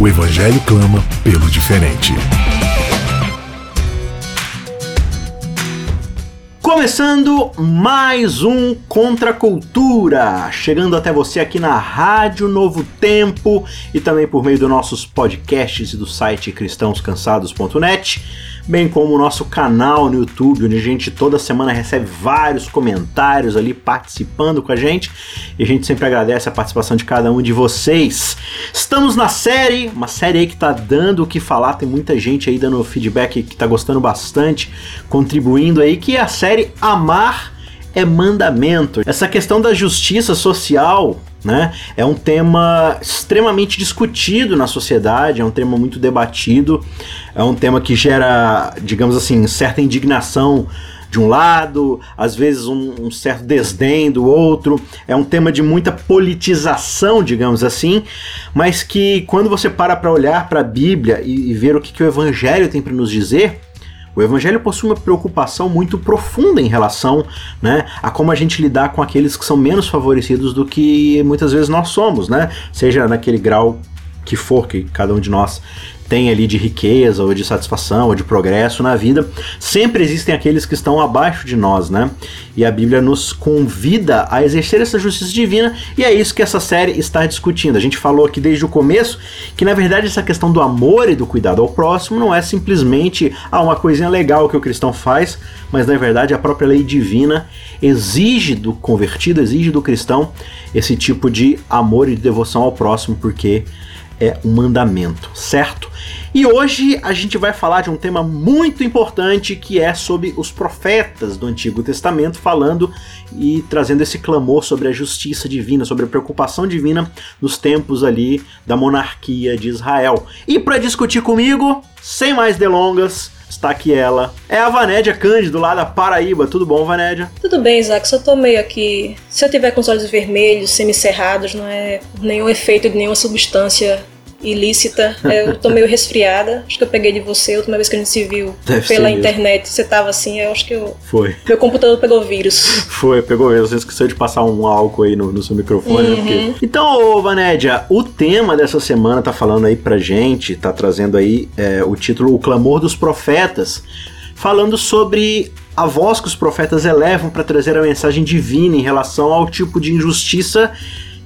O Evangelho clama pelo diferente. Começando mais um Contra Cultura, chegando até você aqui na Rádio Novo Tempo e também por meio dos nossos podcasts e do site cristãoscansados.net bem como o nosso canal no YouTube, onde a gente toda semana recebe vários comentários ali participando com a gente. E a gente sempre agradece a participação de cada um de vocês. Estamos na série, uma série aí que tá dando o que falar, tem muita gente aí dando feedback que tá gostando bastante, contribuindo aí, que é a série Amar é Mandamento. Essa questão da justiça social né? É um tema extremamente discutido na sociedade, é um tema muito debatido, é um tema que gera, digamos assim, certa indignação de um lado, às vezes um, um, certo desdém do outro. É um tema de muita politização, digamos assim, mas que quando você para para olhar para a Bíblia e, e, ver o que, que o Evangelho tem para nos dizer, o Evangelho possui uma preocupação muito profunda em relação né, a como a gente lidar com aqueles que são menos favorecidos do que muitas vezes nós somos, né? Seja naquele grau que for que cada um de nós tem ali de riqueza ou de satisfação ou de progresso na vida, sempre existem aqueles que estão abaixo de nós, né? E a Bíblia nos convida a exercer essa justiça divina e é isso que essa série está discutindo. A gente falou aqui desde o começo que na verdade essa questão do amor e do cuidado ao próximo não é simplesmente ah, uma coisinha legal que o cristão faz, mas na verdade a própria lei divina exige do convertido, exige do cristão esse tipo de amor e de devoção ao próximo, porque é um mandamento, certo? E hoje a gente vai falar de um tema muito importante que é sobre os profetas do Antigo Testamento, falando e trazendo esse clamor sobre a justiça divina, sobre a preocupação divina nos tempos ali da monarquia de Israel. E para discutir comigo, sem mais delongas, está aqui ela. É a Vanédia Cândido, lá da Paraíba. Tudo bom, Vanédia? Tudo bem, Isaac. Só tô meio aqui. Se eu tiver com os olhos vermelhos, semicerrados, não é nenhum efeito de nenhuma substância ilícita. Eu tô meio resfriada. Acho que eu peguei de você a última vez que a gente se viu Deve pela internet. Você tava assim, eu acho que eu. Foi. Meu computador pegou vírus. Foi, pegou mesmo. Você esqueceu de passar um álcool aí no, no seu microfone, né? uhum. né? Porque... Então, Vanédia, o tema dessa semana tá falando aí pra gente, tá trazendo aí é, o título O Clamor dos Profetas, falando sobre a voz que os profetas elevam para trazer a mensagem divina em relação ao tipo de injustiça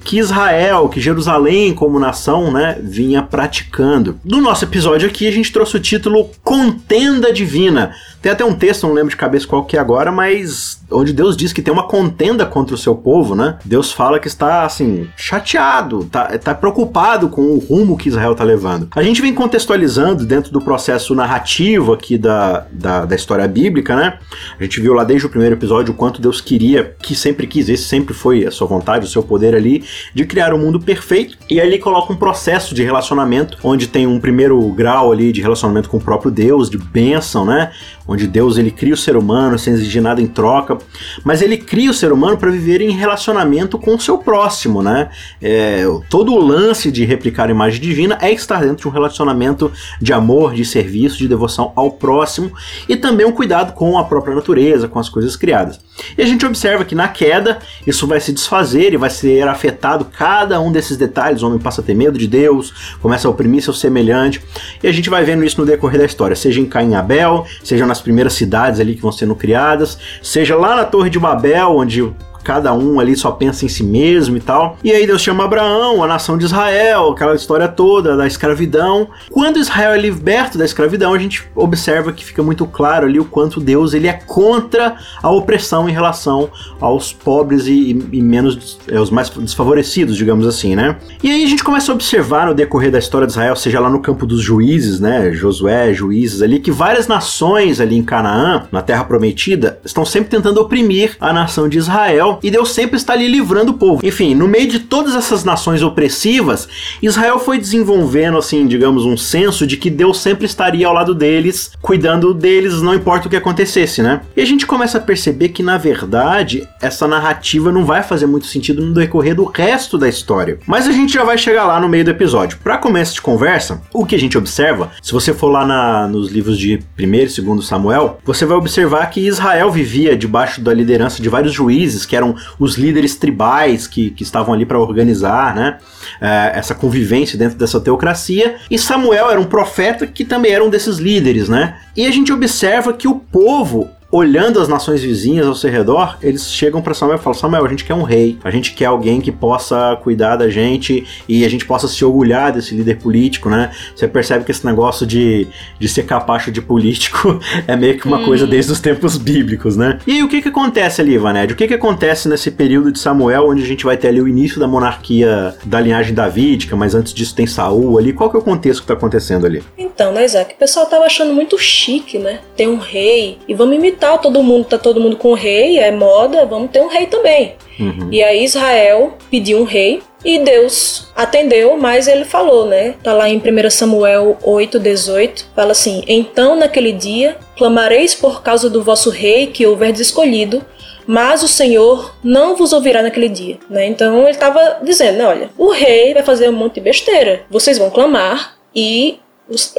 que Israel, que Jerusalém como nação, né, vinha praticando. No nosso episódio aqui a gente trouxe o título Contenda Divina. Tem até um texto, não lembro de cabeça qual que é agora, mas onde Deus diz que tem uma contenda contra o seu povo, né? Deus fala que está, assim, chateado, tá, tá preocupado com o rumo que Israel tá levando. A gente vem contextualizando dentro do processo narrativo aqui da, da, da história bíblica, né? A gente viu lá desde o primeiro episódio o quanto Deus queria, que sempre quis, esse sempre foi a sua vontade, o seu poder ali, de criar um mundo perfeito. E aí ele coloca um processo de relacionamento, onde tem um primeiro grau ali de relacionamento com o próprio Deus, de bênção, né? Onde Deus ele cria o ser humano sem exigir nada em troca, mas ele cria o ser humano para viver em relacionamento com o seu próximo, né? É, todo o lance de replicar a imagem divina é estar dentro de um relacionamento de amor, de serviço, de devoção ao próximo e também um cuidado com a própria natureza, com as coisas criadas. E a gente observa que na queda isso vai se desfazer e vai ser afetado cada um desses detalhes. O homem passa a ter medo de Deus, começa a oprimir seu semelhante, e a gente vai vendo isso no decorrer da história, seja em Caim e Abel, seja nas primeiras cidades ali que vão sendo criadas, seja lá na Torre de Babel, onde cada um ali só pensa em si mesmo e tal. E aí Deus chama Abraão, a nação de Israel, aquela história toda da escravidão. Quando Israel é liberto da escravidão, a gente observa que fica muito claro ali o quanto Deus ele é contra a opressão em relação aos pobres e, e menos é, os mais desfavorecidos, digamos assim, né? E aí a gente começa a observar no decorrer da história de Israel, seja lá no campo dos juízes, né, Josué, juízes ali, que várias nações ali em Canaã, na terra prometida, estão sempre tentando oprimir a nação de Israel E Deus sempre está ali livrando o povo. Enfim, no meio de todas essas nações opressivas, Israel foi desenvolvendo, assim, digamos, um senso de que Deus sempre estaria ao lado deles, cuidando deles, não importa o que acontecesse, né? E a gente começa a perceber que, na verdade, essa narrativa não vai fazer muito sentido no decorrer do resto da história. Mas a gente já vai chegar lá no meio do episódio. Para começo de conversa, o que a gente observa, se você for lá na, nos livros de 1 e 2 Samuel, você vai observar que Israel vivia debaixo da liderança de vários juízes, que eram os líderes tribais que, que estavam ali para organizar né, é, essa convivência dentro dessa teocracia. E Samuel era um profeta que também era um desses líderes, né? E a gente observa que o povo olhando as nações vizinhas ao seu redor, eles chegam para Samuel e falam: Samuel, a gente quer um rei, a gente quer alguém que possa cuidar da gente e a gente possa se orgulhar desse líder político, né? Você percebe que esse negócio de, de ser capacho de político é meio que uma hum. coisa desde os tempos bíblicos, né? E aí o que que acontece ali, Vaned? O que que acontece nesse período de Samuel, onde a gente vai ter ali o início da monarquia da linhagem davídica, mas antes disso tem Saul ali? Qual que é o contexto que tá acontecendo ali? Então, né, Isaac? O pessoal tava achando muito chique, né? Tem um rei e vamos imitar tal, todo mundo tá todo mundo com rei, é moda, vamos ter um rei também. Uhum. E aí Israel pediu um rei e Deus atendeu, mas ele falou, né? Tá lá em 1 Samuel 8:18, fala assim: "Então naquele dia clamareis por causa do vosso rei que houver escolhido, mas o Senhor não vos ouvirá naquele dia. Né? Então ele estava dizendo: olha, o rei vai fazer um monte de besteira, vocês vão clamar e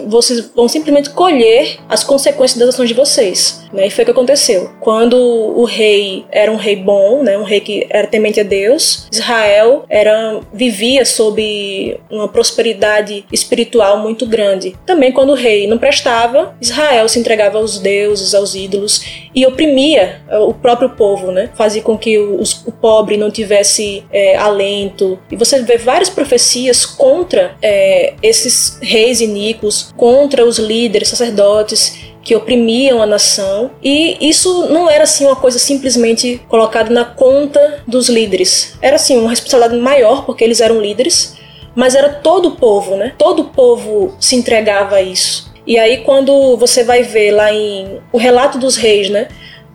vocês vão simplesmente colher as consequências das ações de vocês. Né? E foi o que aconteceu. Quando o rei era um rei bom, né? um rei que era temente a Deus, Israel era, vivia sob uma prosperidade espiritual muito grande. Também quando o rei não prestava, Israel se entregava aos deuses, aos ídolos e oprimia eh, o próprio povo, né? fazia com que o pobre não tivesse é, alento. E você vê várias profecias contra é, esses reis iníquos, contra os líderes, sacerdotes que oprimiam a nação, e isso não era assim uma coisa simplesmente colocada na conta dos líderes. Era assim uma responsabilidade maior porque eles eram líderes, mas era todo o povo, né? Todo o povo se entregava a isso. E aí quando você vai ver lá em o relato dos reis, né?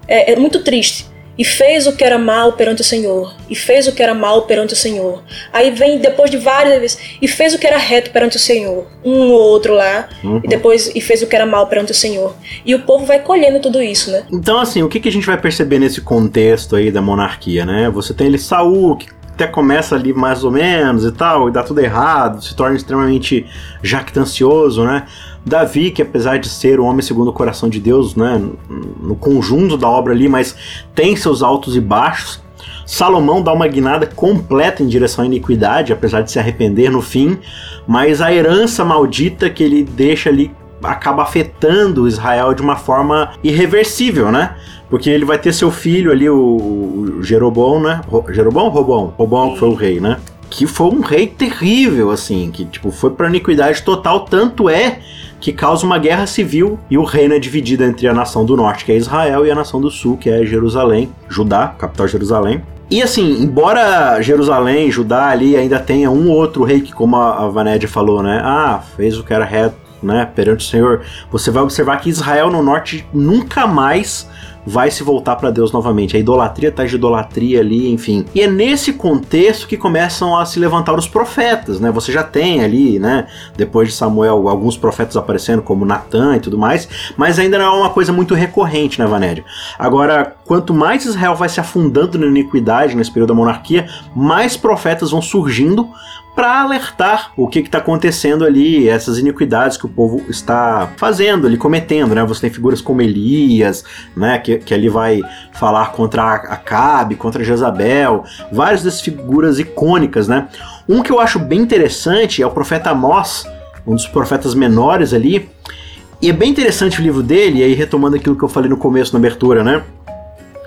É, é muito triste e fez o que era mal perante o Senhor, e fez o que era mal perante o Senhor. Aí vem depois de várias vezes, e fez o que era reto perante o Senhor, um ou outro lá, uhum. e depois e fez o que era mal perante o Senhor. E o povo vai colhendo tudo isso, né? Então, assim, o que, que a gente vai perceber nesse contexto aí da monarquia, né? Você tem ele Saul, que até começa ali mais ou menos e tal, e dá tudo errado, se torna extremamente jactancioso, né? Davi, que apesar de ser o homem segundo o coração de Deus, né, no conjunto da obra ali, mas tem seus altos e baixos. Salomão dá uma guinada completa em direção à iniquidade, apesar de se arrepender no fim, mas a herança maldita que ele deixa ali acaba afetando Israel de uma forma irreversível, né? Porque ele vai ter seu filho ali, o, Jeroboão, né? Jeroboão Robão? Robão que foi o rei, né? Que foi um rei terrível, assim, que tipo, foi pra iniquidade total, tanto é que causa uma guerra civil e o reino é dividido entre a nação do norte, que é Israel, e a nação do sul, que é Jerusalém, Judá, capital Jerusalém. E assim, embora Jerusalém, Judá ali ainda tenha um outro rei que, como a Vaned falou, né? Ah, fez o que era reto, né? Perante o Senhor. Você vai observar que Israel no norte nunca mais vai se voltar para Deus novamente. A idolatria tá de idolatria ali, enfim. E é nesse contexto que começam a se levantar os profetas, né? Você já tem ali, né, depois de Samuel, alguns profetas aparecendo como Natan e tudo mais, mas ainda não é uma coisa muito recorrente, né, Vanédia? Agora, quanto mais Israel vai se afundando na iniquidade nesse período da monarquia, mais profetas vão surgindo para alertar o que está acontecendo ali, essas iniquidades que o povo está fazendo, ali cometendo, né? Você tem figuras como Elias, né? Que, que ali vai falar contra Acabe, contra Jezabel, várias dessas figuras icônicas, né? Um que eu acho bem interessante é o profeta Amós, um dos profetas menores ali. E é bem interessante o livro dele, e aí retomando aquilo que eu falei no começo, na abertura, né?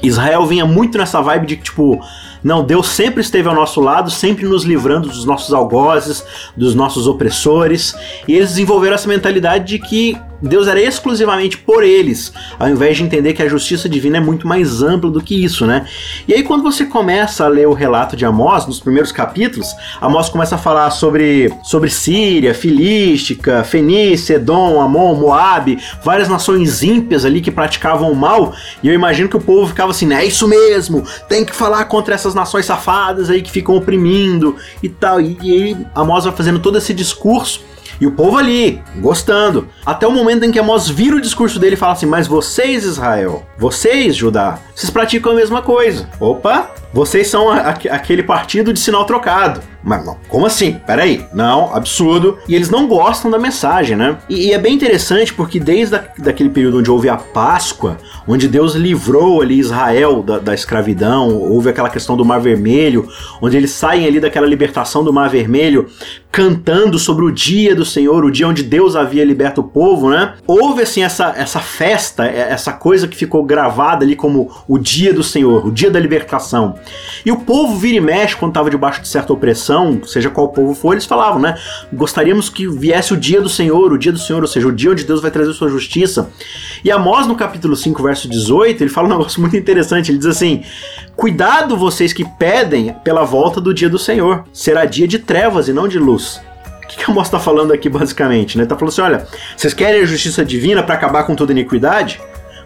Israel vinha muito nessa vibe de que, tipo, não, Deus sempre esteve ao nosso lado, sempre nos livrando dos nossos algozes, dos nossos opressores, e eles desenvolveram essa mentalidade de que Deus era exclusivamente por eles, ao invés de entender que a justiça divina é muito mais ampla do que isso, né? E aí quando você começa a ler o relato de Amós, nos primeiros capítulos, Amós começa a falar sobre, sobre Síria, Filística, Fenícia, Edom, Amon, Moabe, várias nações ímpias ali que praticavam o mal, e eu imagino que o povo ficava assim, né, é isso mesmo, tem que falar contra essas nações safadas aí que ficam oprimindo e tal, e, e Amós vai fazendo todo esse discurso, e o povo ali, gostando. Até o momento em que Amós vira o discurso dele e fala assim: Mas vocês, Israel, vocês, Judá, vocês praticam a mesma coisa. Opa, vocês são a, a, aquele partido de sinal trocado. Mas não, como assim? Peraí, não, absurdo. E eles não gostam da mensagem, né? E, e é bem interessante porque desde a, daquele período onde houve a Páscoa, onde Deus livrou ali Israel da, da escravidão, houve aquela questão do Mar Vermelho, onde eles saem ali daquela libertação do Mar Vermelho, cantando sobre o dia do Senhor, o dia onde Deus havia liberto o povo, né? Houve assim essa, essa festa, essa coisa que ficou gravada ali como o dia do Senhor, o dia da libertação. E o povo vira e mexe quando estava debaixo de certa opressão, seja qual povo for, eles falavam, né? Gostaríamos que viesse o dia do Senhor, o dia do Senhor, ou seja, o dia onde Deus vai trazer sua justiça. E Amós, no capítulo 5, verso 18, ele fala um negócio muito interessante. Ele diz assim: Cuidado vocês que pedem pela volta do dia do Senhor. Será dia de trevas e não de luz. O que, que Amós está falando aqui basicamente? Né? Tá falando assim: olha, vocês querem a justiça divina para acabar com toda iniquidade?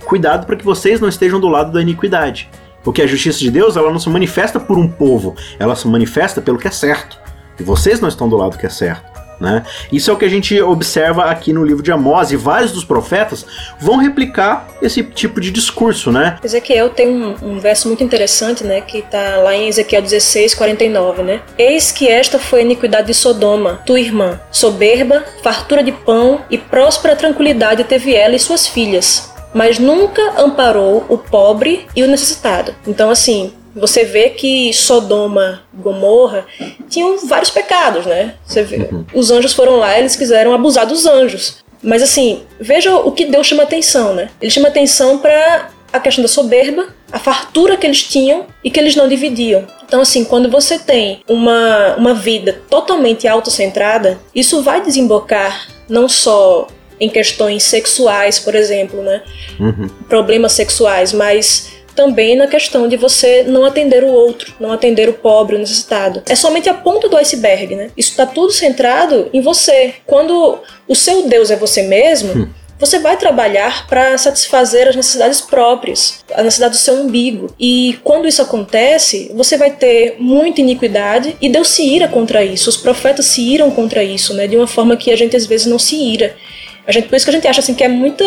Cuidado para que vocês não estejam do lado da iniquidade. Porque a justiça de Deus, ela não se manifesta por um povo, ela se manifesta pelo que é certo. E vocês não estão do lado que é certo. Né? Isso é o que a gente observa aqui no livro de Amós e vários dos profetas vão replicar esse tipo de discurso, né? Ezequiel tem um, um verso muito interessante, né, que está lá em Ezequiel 16, 49, né? Eis que esta foi a iniquidade de Sodoma, tua irmã, soberba, fartura de pão e próspera tranquilidade teve ela e suas filhas mas nunca amparou o pobre e o necessitado. Então, assim, você vê que Sodoma, Gomorra tinham vários pecados, né? Você vê, uhum. os anjos foram lá, eles quiseram abusar dos anjos. Mas assim, veja o que Deus chama atenção, né? Ele chama atenção para a questão da soberba, a fartura que eles tinham e que eles não dividiam. Então, assim, quando você tem uma, uma vida totalmente autocentrada, isso vai desembocar não só em questões sexuais, por exemplo, né? Uhum. Problemas sexuais, mas também na questão de você não atender o outro, não atender o pobre, o necessitado. É somente a ponta do iceberg, né? Isso está tudo centrado em você. Quando o seu Deus é você mesmo, hum. você vai trabalhar para satisfazer as necessidades próprias, a necessidade do seu umbigo. E quando isso acontece, você vai ter muita iniquidade e Deus se ira contra isso. Os profetas se iram contra isso, né? De uma forma que a gente às vezes não se ira. A gente, por isso que a gente acha assim que é muita.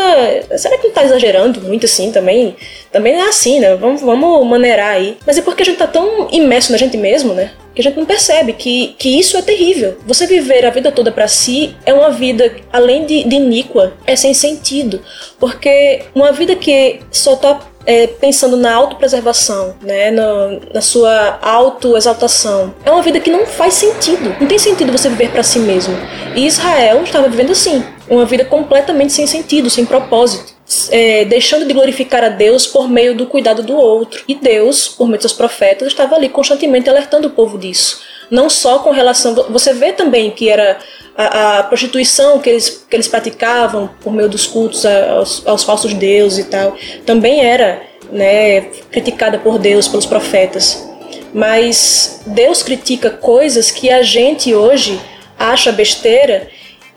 Será que não tá exagerando muito assim também? Também não é assim, né? Vamos, vamos maneirar aí. Mas é porque a gente tá tão imerso na gente mesmo, né? Que a gente não percebe que, que isso é terrível. Você viver a vida toda para si é uma vida, além de, de iníqua, é sem sentido. Porque uma vida que só tá é, pensando na autopreservação, né, no, na sua autoexaltação. É uma vida que não faz sentido. Não tem sentido você viver para si mesmo. E Israel estava vivendo assim, uma vida completamente sem sentido, sem propósito. É, deixando de glorificar a Deus por meio do cuidado do outro. E Deus, por meio dos profetas, estava ali constantemente alertando o povo disso. Não só com relação. Você vê também que era a, a, prostituição que eles, que eles praticavam por meio dos cultos aos, aos falsos deuses e tal, também era né, criticada por Deus, pelos profetas. Mas Deus critica coisas que a gente hoje acha besteira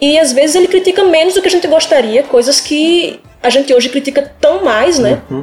e às vezes ele critica menos do que a gente gostaria, coisas que a gente hoje critica tão mais, né? Uhum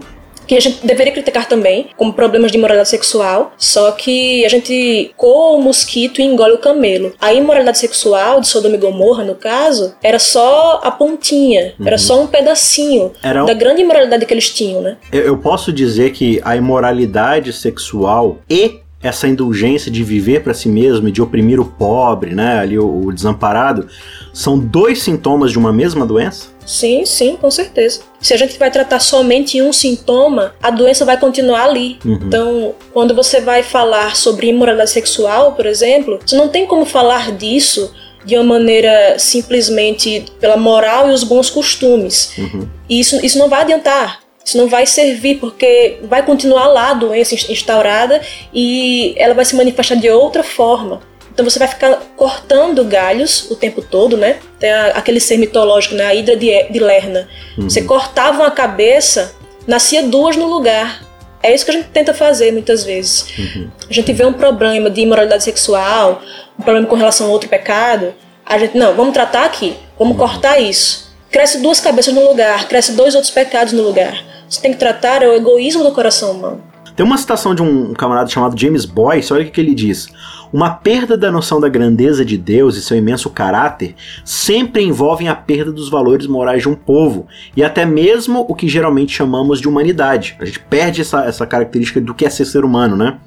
que a gente deveria criticar também, como problemas de imoralidade sexual, só que a gente coa o mosquito e engole o camelo. A imoralidade sexual de Sodoma e Gomorra, no caso, era só a pontinha, uhum. era só um pedacinho era... da grande imoralidade que eles tinham, né? Eu posso dizer que a imoralidade sexual e essa indulgência de viver para si mesmo e de oprimir o pobre, né, ali o, o, desamparado, são dois sintomas de uma mesma doença? Sim, sim, com certeza. Se a gente vai tratar somente um sintoma, a doença vai continuar ali. Uhum. Então, quando você vai falar sobre imoralidade sexual, por exemplo, você não tem como falar disso de uma maneira simplesmente pela moral e os bons costumes. Uhum. E isso, isso não vai adiantar isso não vai servir porque vai continuar lá a doença instaurada e ela vai se manifestar de outra forma. Então você vai ficar cortando galhos o tempo todo, né? Tem a, aquele ser mitológico, né? A Hidra de, de Lerna. Uhum. Você cortava uma cabeça, nascia duas no lugar. É isso que a gente tenta fazer muitas vezes. Uhum. A gente vê um problema de imoralidade sexual, um problema com relação a outro pecado. A gente, não, vamos tratar aqui, vamos uhum. cortar isso. Cresce duas cabeças no lugar, cresce dois outros pecados no lugar. Você tem que tratar é o egoísmo do coração humano. Tem uma citação de um camarada chamado James Boyce, olha o que ele diz. Uma perda da noção da grandeza de Deus e seu imenso caráter sempre envolvem a perda dos valores morais de um povo e até mesmo o que geralmente chamamos de humanidade. A gente perde essa, essa característica do que é ser ser humano, né?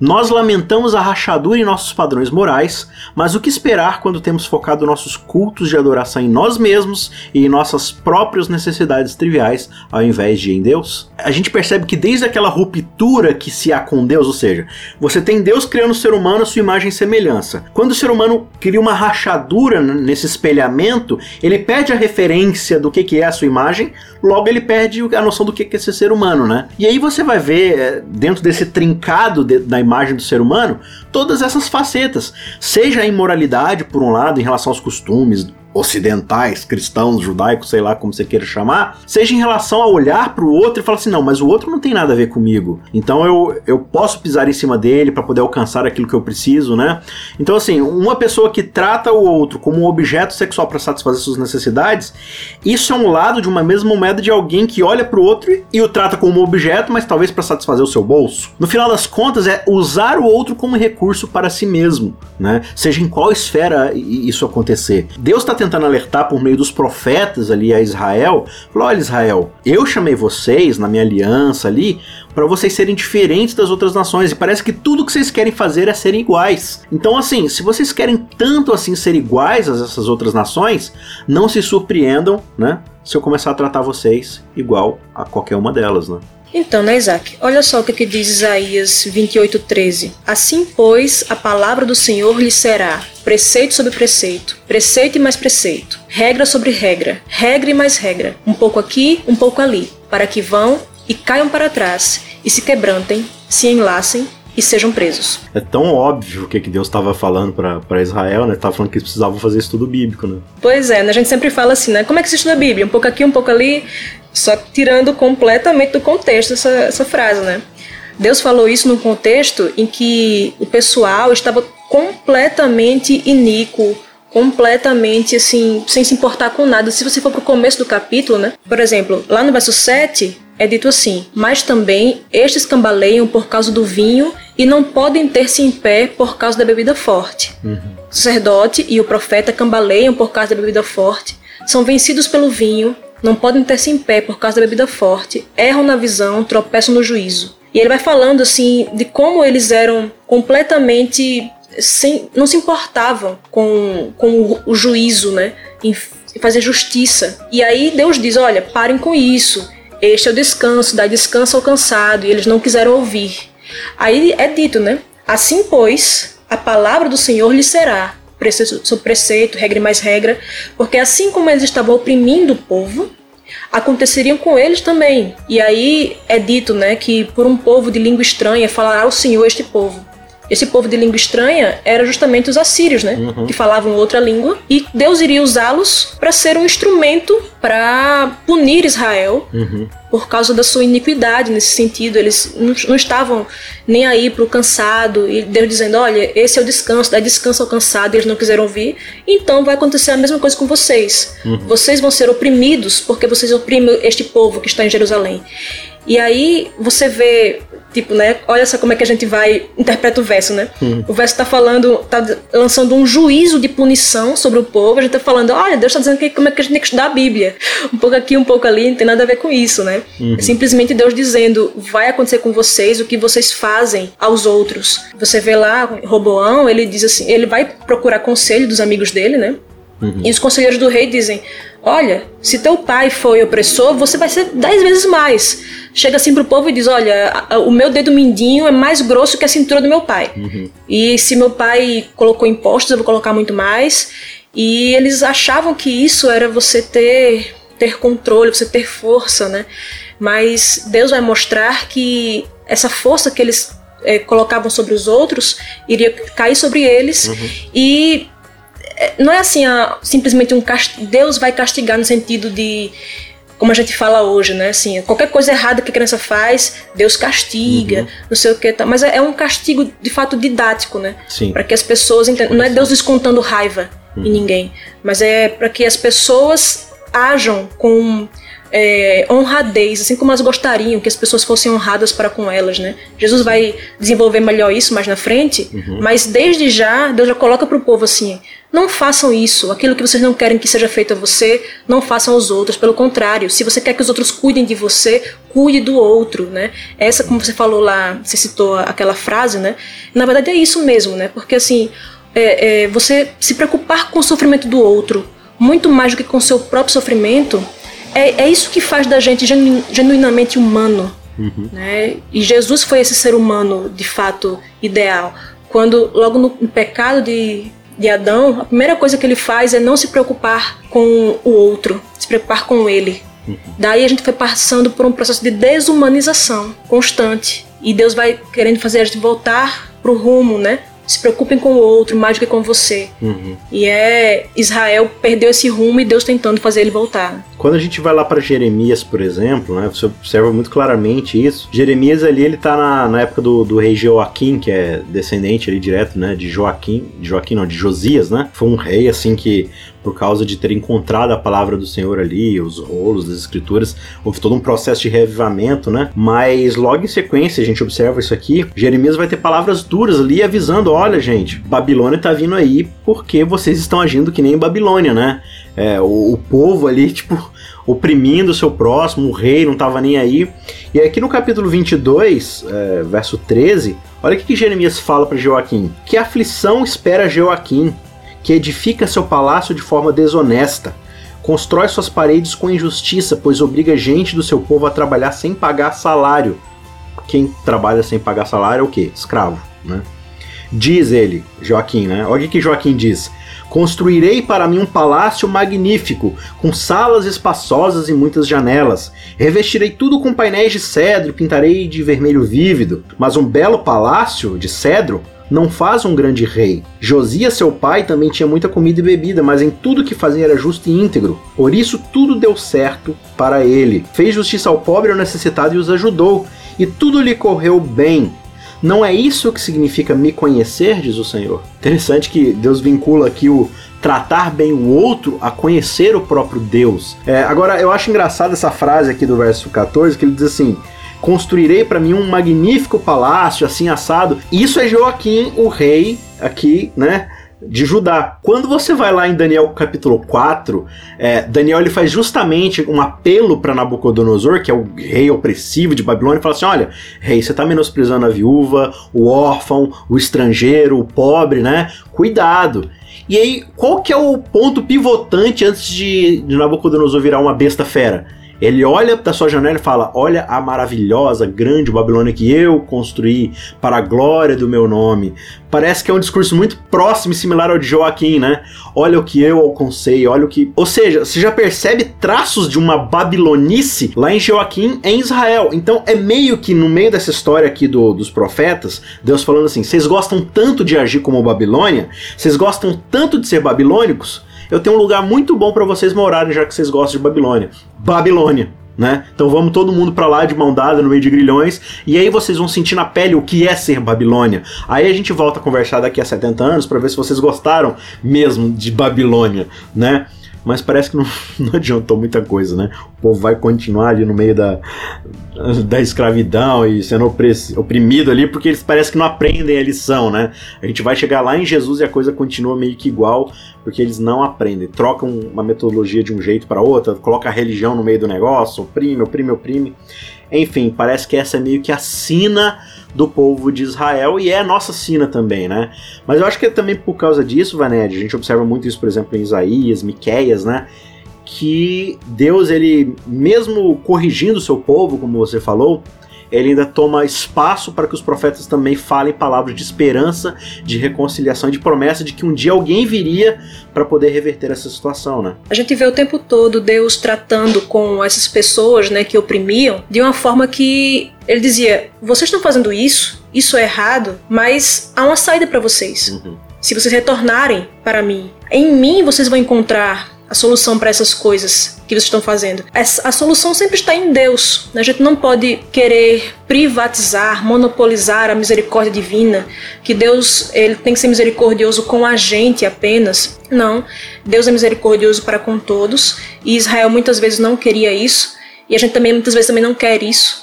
Nós lamentamos a rachadura em nossos padrões morais, mas o que esperar quando temos focado nossos cultos de adoração em nós mesmos e em nossas próprias necessidades triviais, ao invés de em Deus? A gente percebe que desde aquela ruptura que se há com Deus, ou seja, você tem Deus criando o ser humano a sua imagem e semelhança. Quando o ser humano cria uma rachadura nesse espelhamento, ele perde a referência do que é a sua imagem, logo ele perde a noção do que é ser ser humano, né? E aí você vai ver, eh, dentro desse trincado da imagem do ser humano, todas essas facetas. Seja a imoralidade, por um lado, em relação aos costumes, ocidentais, cristãos, judaicos, sei lá como você queira chamar, seja em relação a olhar para o outro e falar assim: não, mas o outro não tem nada a ver comigo. Então eu, eu posso pisar em cima dele para poder alcançar aquilo que eu preciso, né? Então, assim, uma pessoa que trata o outro como um objeto sexual para satisfazer suas necessidades, isso é um lado de uma mesma moeda de alguém que olha para o outro e o trata como um objeto, mas talvez para satisfazer o seu bolso. No final das contas, é usar o outro como recurso para si mesmo, né? Seja em qual esfera isso acontecer. Deus está tentando alertar por meio dos profetas ali a Israel, falou: olha, Israel, eu chamei vocês na minha aliança ali para vocês serem diferentes das outras nações e parece que tudo que vocês querem fazer é serem iguais. Então, assim, se vocês querem tanto assim ser iguais a essas outras nações, não se surpreendam, né? Se eu começar a tratar vocês igual a qualquer uma delas, né? Então, né, Isaac? Olha só o que, que diz Isaías 28,13. Assim, pois, a palavra do Senhor lhe será preceito sobre preceito, preceito e mais preceito, regra sobre regra, regra e mais regra, um pouco aqui, um pouco ali, para que vão e caiam para trás, e se quebrantem, se enlacem e sejam presos. É tão óbvio o que, que Deus estava falando para Israel, né? Tava falando que eles precisavam fazer estudo bíblico, né? Pois é, né? a gente sempre fala assim, né? Como é que se estuda a Bíblia? Um pouco aqui, um pouco ali, só tirando completamente do contexto essa, essa frase, né? Deus falou isso num contexto em que o pessoal estava completamente iníquo, completamente assim, sem se importar com nada. Se você for pro começo do capítulo, né? Por exemplo, lá no verso 7 é dito assim: Mas também estes cambaleiam por causa do vinho e não podem ter-se em pé por causa da bebida forte. Uhum. O sacerdote e o profeta cambaleiam por causa da bebida forte, são vencidos pelo vinho não podem ter-se em pé por causa da bebida forte, erram na visão, tropeçam no juízo. E ele vai falando assim de como eles eram completamente sem, não se importavam com, com o, juízo, né? Em fazer justiça. E aí Deus diz: olha, parem com isso. Este é o descanso, dá descanso ao cansado. E eles não quiseram ouvir. Aí é dito, né? Assim, pois, a palavra do Senhor lhe será preceito preceito, regra e mais regra, porque assim como eles estavam oprimindo o povo, aconteceriam com eles também. E aí é dito, né, que por um povo de língua estranha falará o Senhor este povo. Esse povo de língua estranha era justamente os assírios, né? Uhum. Que falavam outra língua. E Deus iria usá-los para ser um instrumento para punir Israel uhum. por causa da sua iniquidade nesse sentido. Eles não, não estavam nem aí para o cansado. E Deus dizendo: olha, esse é o descanso, dá descanso ao cansado. E eles não quiseram ouvir. Então vai acontecer a mesma coisa com vocês. Uhum. Vocês vão ser oprimidos porque vocês oprimem este povo que está em Jerusalém. E aí você vê, tipo, né? Olha só como é que a gente vai interpreta o verso, né? Hum. O verso tá falando, tá lançando um juízo de punição sobre o povo. A gente tá falando, olha, Deus tá dizendo que como é que a gente tem que estudar a Bíblia. Um pouco aqui, um pouco ali, não tem nada a ver com isso, né? Uhum. É simplesmente Deus dizendo, vai acontecer com vocês o que vocês fazem aos outros. Você vê lá, Roboão, ele diz assim, ele vai procurar conselho dos amigos dele, né? Uhum. E os conselheiros do rei dizem: Olha, se teu pai foi opressor, você vai ser dez vezes mais. Chega assim pro povo e diz: Olha, o meu dedo mindinho é mais grosso que a cintura do meu pai. Uhum. E se meu pai colocou impostos, eu vou colocar muito mais. E eles achavam que isso era você ter, ter controle, você ter força, né? Mas Deus vai mostrar que essa força que eles é, colocavam sobre os outros iria cair sobre eles Uhum. e não é assim ah, simplesmente um cast... Deus vai castigar no sentido de como a gente fala hoje, né? Assim, qualquer coisa errada que a criança faz, Deus castiga, Uhum. não sei o que, tá. mas é, é um castigo de fato didático, né? Para que as pessoas entendam. Não é Deus descontando raiva em ninguém, mas é para que as pessoas ajam com é, honradez, assim como elas gostariam que as pessoas fossem honradas para com elas, né? Jesus vai desenvolver melhor isso mais na frente, mas desde já Deus já coloca para o povo assim: não façam isso, aquilo que vocês não querem que seja feito a você, não façam aos outros. Pelo contrário, se você quer que os outros cuidem de você, cuide do outro, né? Essa, como você falou lá, você citou aquela frase, né? Na verdade é isso mesmo, né? Porque assim, é, é, você se preocupar com o sofrimento do outro, muito mais do que com o seu próprio sofrimento, é, é isso que faz da gente genu- genuinamente humano. Né? E Jesus foi esse ser humano, de fato, ideal. Quando, logo no no pecado de, de Adão, a primeira coisa que ele faz é não se preocupar com o outro, se preocupar com ele. Daí a gente foi passando por um processo de desumanização constante. E Deus vai querendo fazer a gente voltar pro rumo, né? Se preocupem com o outro mais do que com você. Uhum. E é Israel perdeu esse rumo e Deus tentando fazer ele voltar. Quando a gente vai lá para Jeremias, por exemplo, né, você observa muito claramente isso. Jeremias ali, ele tá na, na época do, do rei Joaquim, que é descendente ali direto, né, de Joaquim, de Joaquim não, de Josias, né? Foi um rei assim que por causa de ter encontrado a palavra do Senhor ali, os rolos das escrituras, houve todo um processo de reavivamento, né? Mas logo em sequência, a gente observa isso aqui, Jeremias vai ter palavras duras ali avisando, olha gente, Babilônia tá vindo aí porque vocês estão agindo que nem Babilônia, né? É, o, o povo ali, tipo, oprimindo o seu próximo, o rei não tava nem aí. E aqui no capítulo 22, é, verso 13, olha o que, que Jeremias fala para Joaquim. Que aflição espera Joaquim, que edifica seu palácio de forma desonesta, constrói suas paredes com injustiça, pois obriga gente do seu povo a trabalhar sem pagar salário. Quem trabalha sem pagar salário é o quê? Escravo, né? Diz ele, Joaquim, né? Olha o que Joaquim diz. Construirei para mim um palácio magnífico, com salas espaçosas e muitas janelas. Revestirei tudo com painéis de cedro, pintarei de vermelho vívido. Mas um belo palácio de cedro não faz um grande rei. Josias, seu pai, também tinha muita comida e bebida, mas em tudo que fazia era justo e íntegro. Por isso tudo deu certo para ele. Fez justiça ao pobre e ao necessitado e os ajudou, e tudo lhe correu bem. Não é isso que significa me conhecer, diz o Senhor. Interessante que Deus vincula aqui o tratar bem o outro a conhecer o próprio Deus. É, agora, eu acho engraçada essa frase aqui do verso 14, que ele diz assim: Construirei para mim um magnífico palácio, assim assado. Isso é Joaquim, o rei, aqui, né? De Judá. Quando você vai lá em Daniel capítulo 4, é, Daniel ele faz justamente um apelo para Nabucodonosor, que é o rei opressivo de Babilônia, e fala assim: olha, rei, você está menosprezando a viúva, o órfão, o estrangeiro, o pobre, né? Cuidado. E aí, qual que é o ponto pivotante antes de, de Nabucodonosor virar uma besta fera? Ele olha da sua janela e fala: Olha a maravilhosa, grande Babilônia que eu construí para a glória do meu nome. Parece que é um discurso muito próximo e similar ao de Joaquim, né? Olha o que eu alcancei, olha o que. Ou seja, você já percebe traços de uma babilonice lá em Joaquim, em Israel. Então é meio que no meio dessa história aqui do, dos profetas, Deus falando assim: vocês gostam tanto de agir como Babilônia? Vocês gostam tanto de ser babilônicos? Eu tenho um lugar muito bom para vocês morarem, já que vocês gostam de Babilônia. Babilônia. Né? Então vamos todo mundo para lá de mão dada no meio de grilhões e aí vocês vão sentir na pele o que é ser Babilônia. Aí a gente volta a conversar daqui a 70 anos para ver se vocês gostaram mesmo de Babilônia, né? Mas parece que não, não adiantou muita coisa, né? O povo vai continuar ali no meio da, da escravidão e sendo oprimido ali, porque eles parecem que não aprendem a lição, né? A gente vai chegar lá em Jesus e a coisa continua meio que igual, porque eles não aprendem. Trocam uma metodologia de um jeito para outra, coloca a religião no meio do negócio, oprime, oprime, oprime. Enfim, parece que essa é meio que a sina do povo de Israel e é a nossa sina também, né? Mas eu acho que é também por causa disso, Vaned, a gente observa muito isso, por exemplo, em Isaías, Miqueias, né? Que Deus, ele, mesmo corrigindo o seu povo, como você falou, ele ainda toma espaço para que os profetas também falem palavras de esperança, de reconciliação, de promessa de que um dia alguém viria para poder reverter essa situação, né? A gente vê o tempo todo Deus tratando com essas pessoas, né, que oprimiam, de uma forma que ele dizia: vocês estão fazendo isso, isso é errado, mas há uma saída para vocês. Uhum. Se vocês retornarem para mim, em mim vocês vão encontrar a solução para essas coisas que vocês estão fazendo. A solução sempre está em Deus. A gente não pode querer privatizar, monopolizar a misericórdia divina, que Deus ele tem que ser misericordioso com a gente apenas. Não, Deus é misericordioso para com todos e Israel muitas vezes não queria isso e a gente também muitas vezes também não quer isso.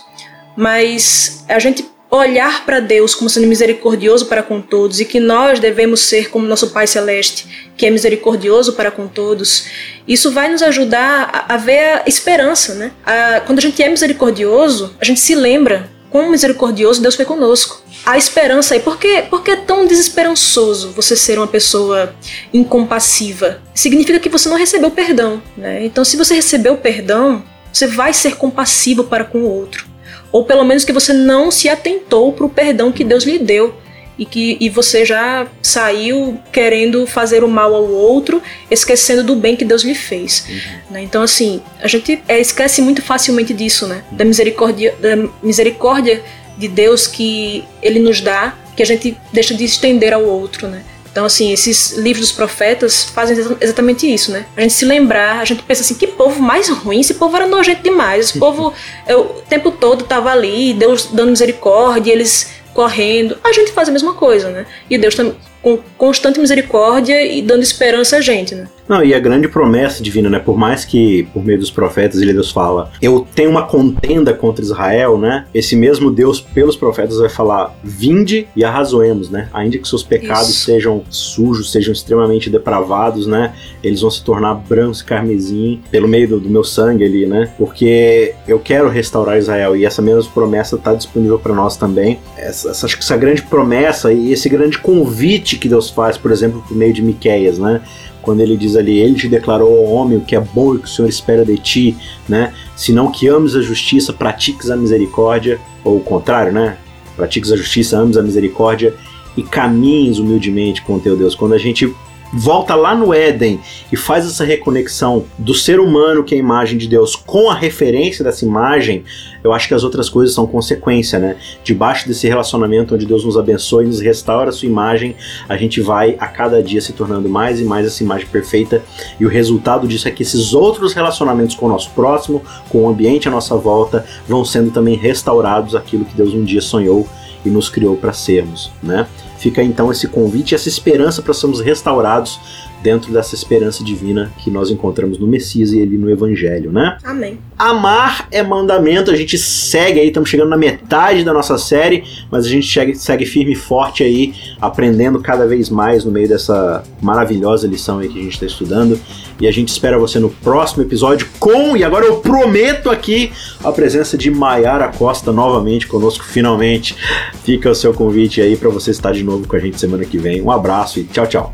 Mas a gente olhar para Deus como sendo misericordioso para com todos e que nós devemos ser como nosso Pai Celeste, que é misericordioso para com todos, isso vai nos ajudar a, a ver a esperança, né? A, quando a gente é misericordioso, a gente se lembra quão misericordioso Deus foi conosco. A esperança aí, por que, por que é tão desesperançoso você ser uma pessoa incompassiva? Significa que você não recebeu perdão, né? Então, se você recebeu perdão, você vai ser compassivo para com o outro ou pelo menos que você não se atentou para o perdão que Deus lhe deu e que e você já saiu querendo fazer o mal ao outro, esquecendo do bem que Deus lhe fez. Uhum. Né? Então assim, a gente é, esquece muito facilmente disso, né? Da misericórdia, da misericórdia de Deus que Ele nos dá, que a gente deixa de estender ao outro, né? Então, assim, esses livros dos profetas fazem exatamente isso, né? A gente se lembrar, a gente pensa assim, que povo mais ruim, esse povo era nojento demais, esse povo eu, o tempo todo tava ali, Deus dando misericórdia, eles correndo. A gente faz a mesma coisa, né? E Deus também com constante misericórdia e dando esperança a gente, né? Não, e a grande promessa divina, né? Por mais que por meio dos profetas ele Deus fala, eu tenho uma contenda contra Israel, né? Esse mesmo Deus pelos profetas vai falar, vinde e arrazoemos, né? Ainda que seus pecados Isso. sejam sujos, sejam extremamente depravados, né? Eles vão se tornar brancos carmesim pelo meio do, do meu sangue ali, né? Porque eu quero restaurar Israel e essa mesma promessa está disponível para nós também. Essa, essa, essa grande promessa e esse grande convite convite que Deus faz, por exemplo, por meio de Miqueias, né? Quando ele diz ali, ele te declarou homem o que é bom e o que o Senhor espera de ti, né? Senão que ames a justiça, pratiques a misericórdia, ou o contrário, né? Pratiques a justiça, ames a misericórdia e caminhes humildemente com o teu Deus. Quando a gente volta lá no Éden e faz essa reconexão do ser humano, que é a imagem de Deus, com a referência dessa imagem, eu acho que as outras coisas são consequência, né? Debaixo desse relacionamento onde Deus nos abençoa e nos restaura a sua imagem, a gente vai a cada dia se tornando mais e mais essa imagem perfeita, e o resultado disso é que esses outros relacionamentos com o nosso próximo, com o ambiente à nossa volta, vão sendo também restaurados aquilo que Deus um dia sonhou e nos criou para sermos, né? Fica então esse convite, essa esperança para sermos restaurados dentro dessa esperança divina que nós encontramos no Messias e ali no Evangelho, né? Amém. Amar é mandamento, a gente segue aí, estamos chegando na metade da nossa série, mas a gente segue, segue firme e forte aí, aprendendo cada vez mais no meio dessa maravilhosa lição aí que a gente está estudando. E a gente espera você no próximo episódio com, e agora eu prometo aqui, a presença de Maiara Costa novamente conosco, finalmente. Fica o seu convite aí para você estar de novo com a gente semana que vem. Um abraço e tchau, tchau.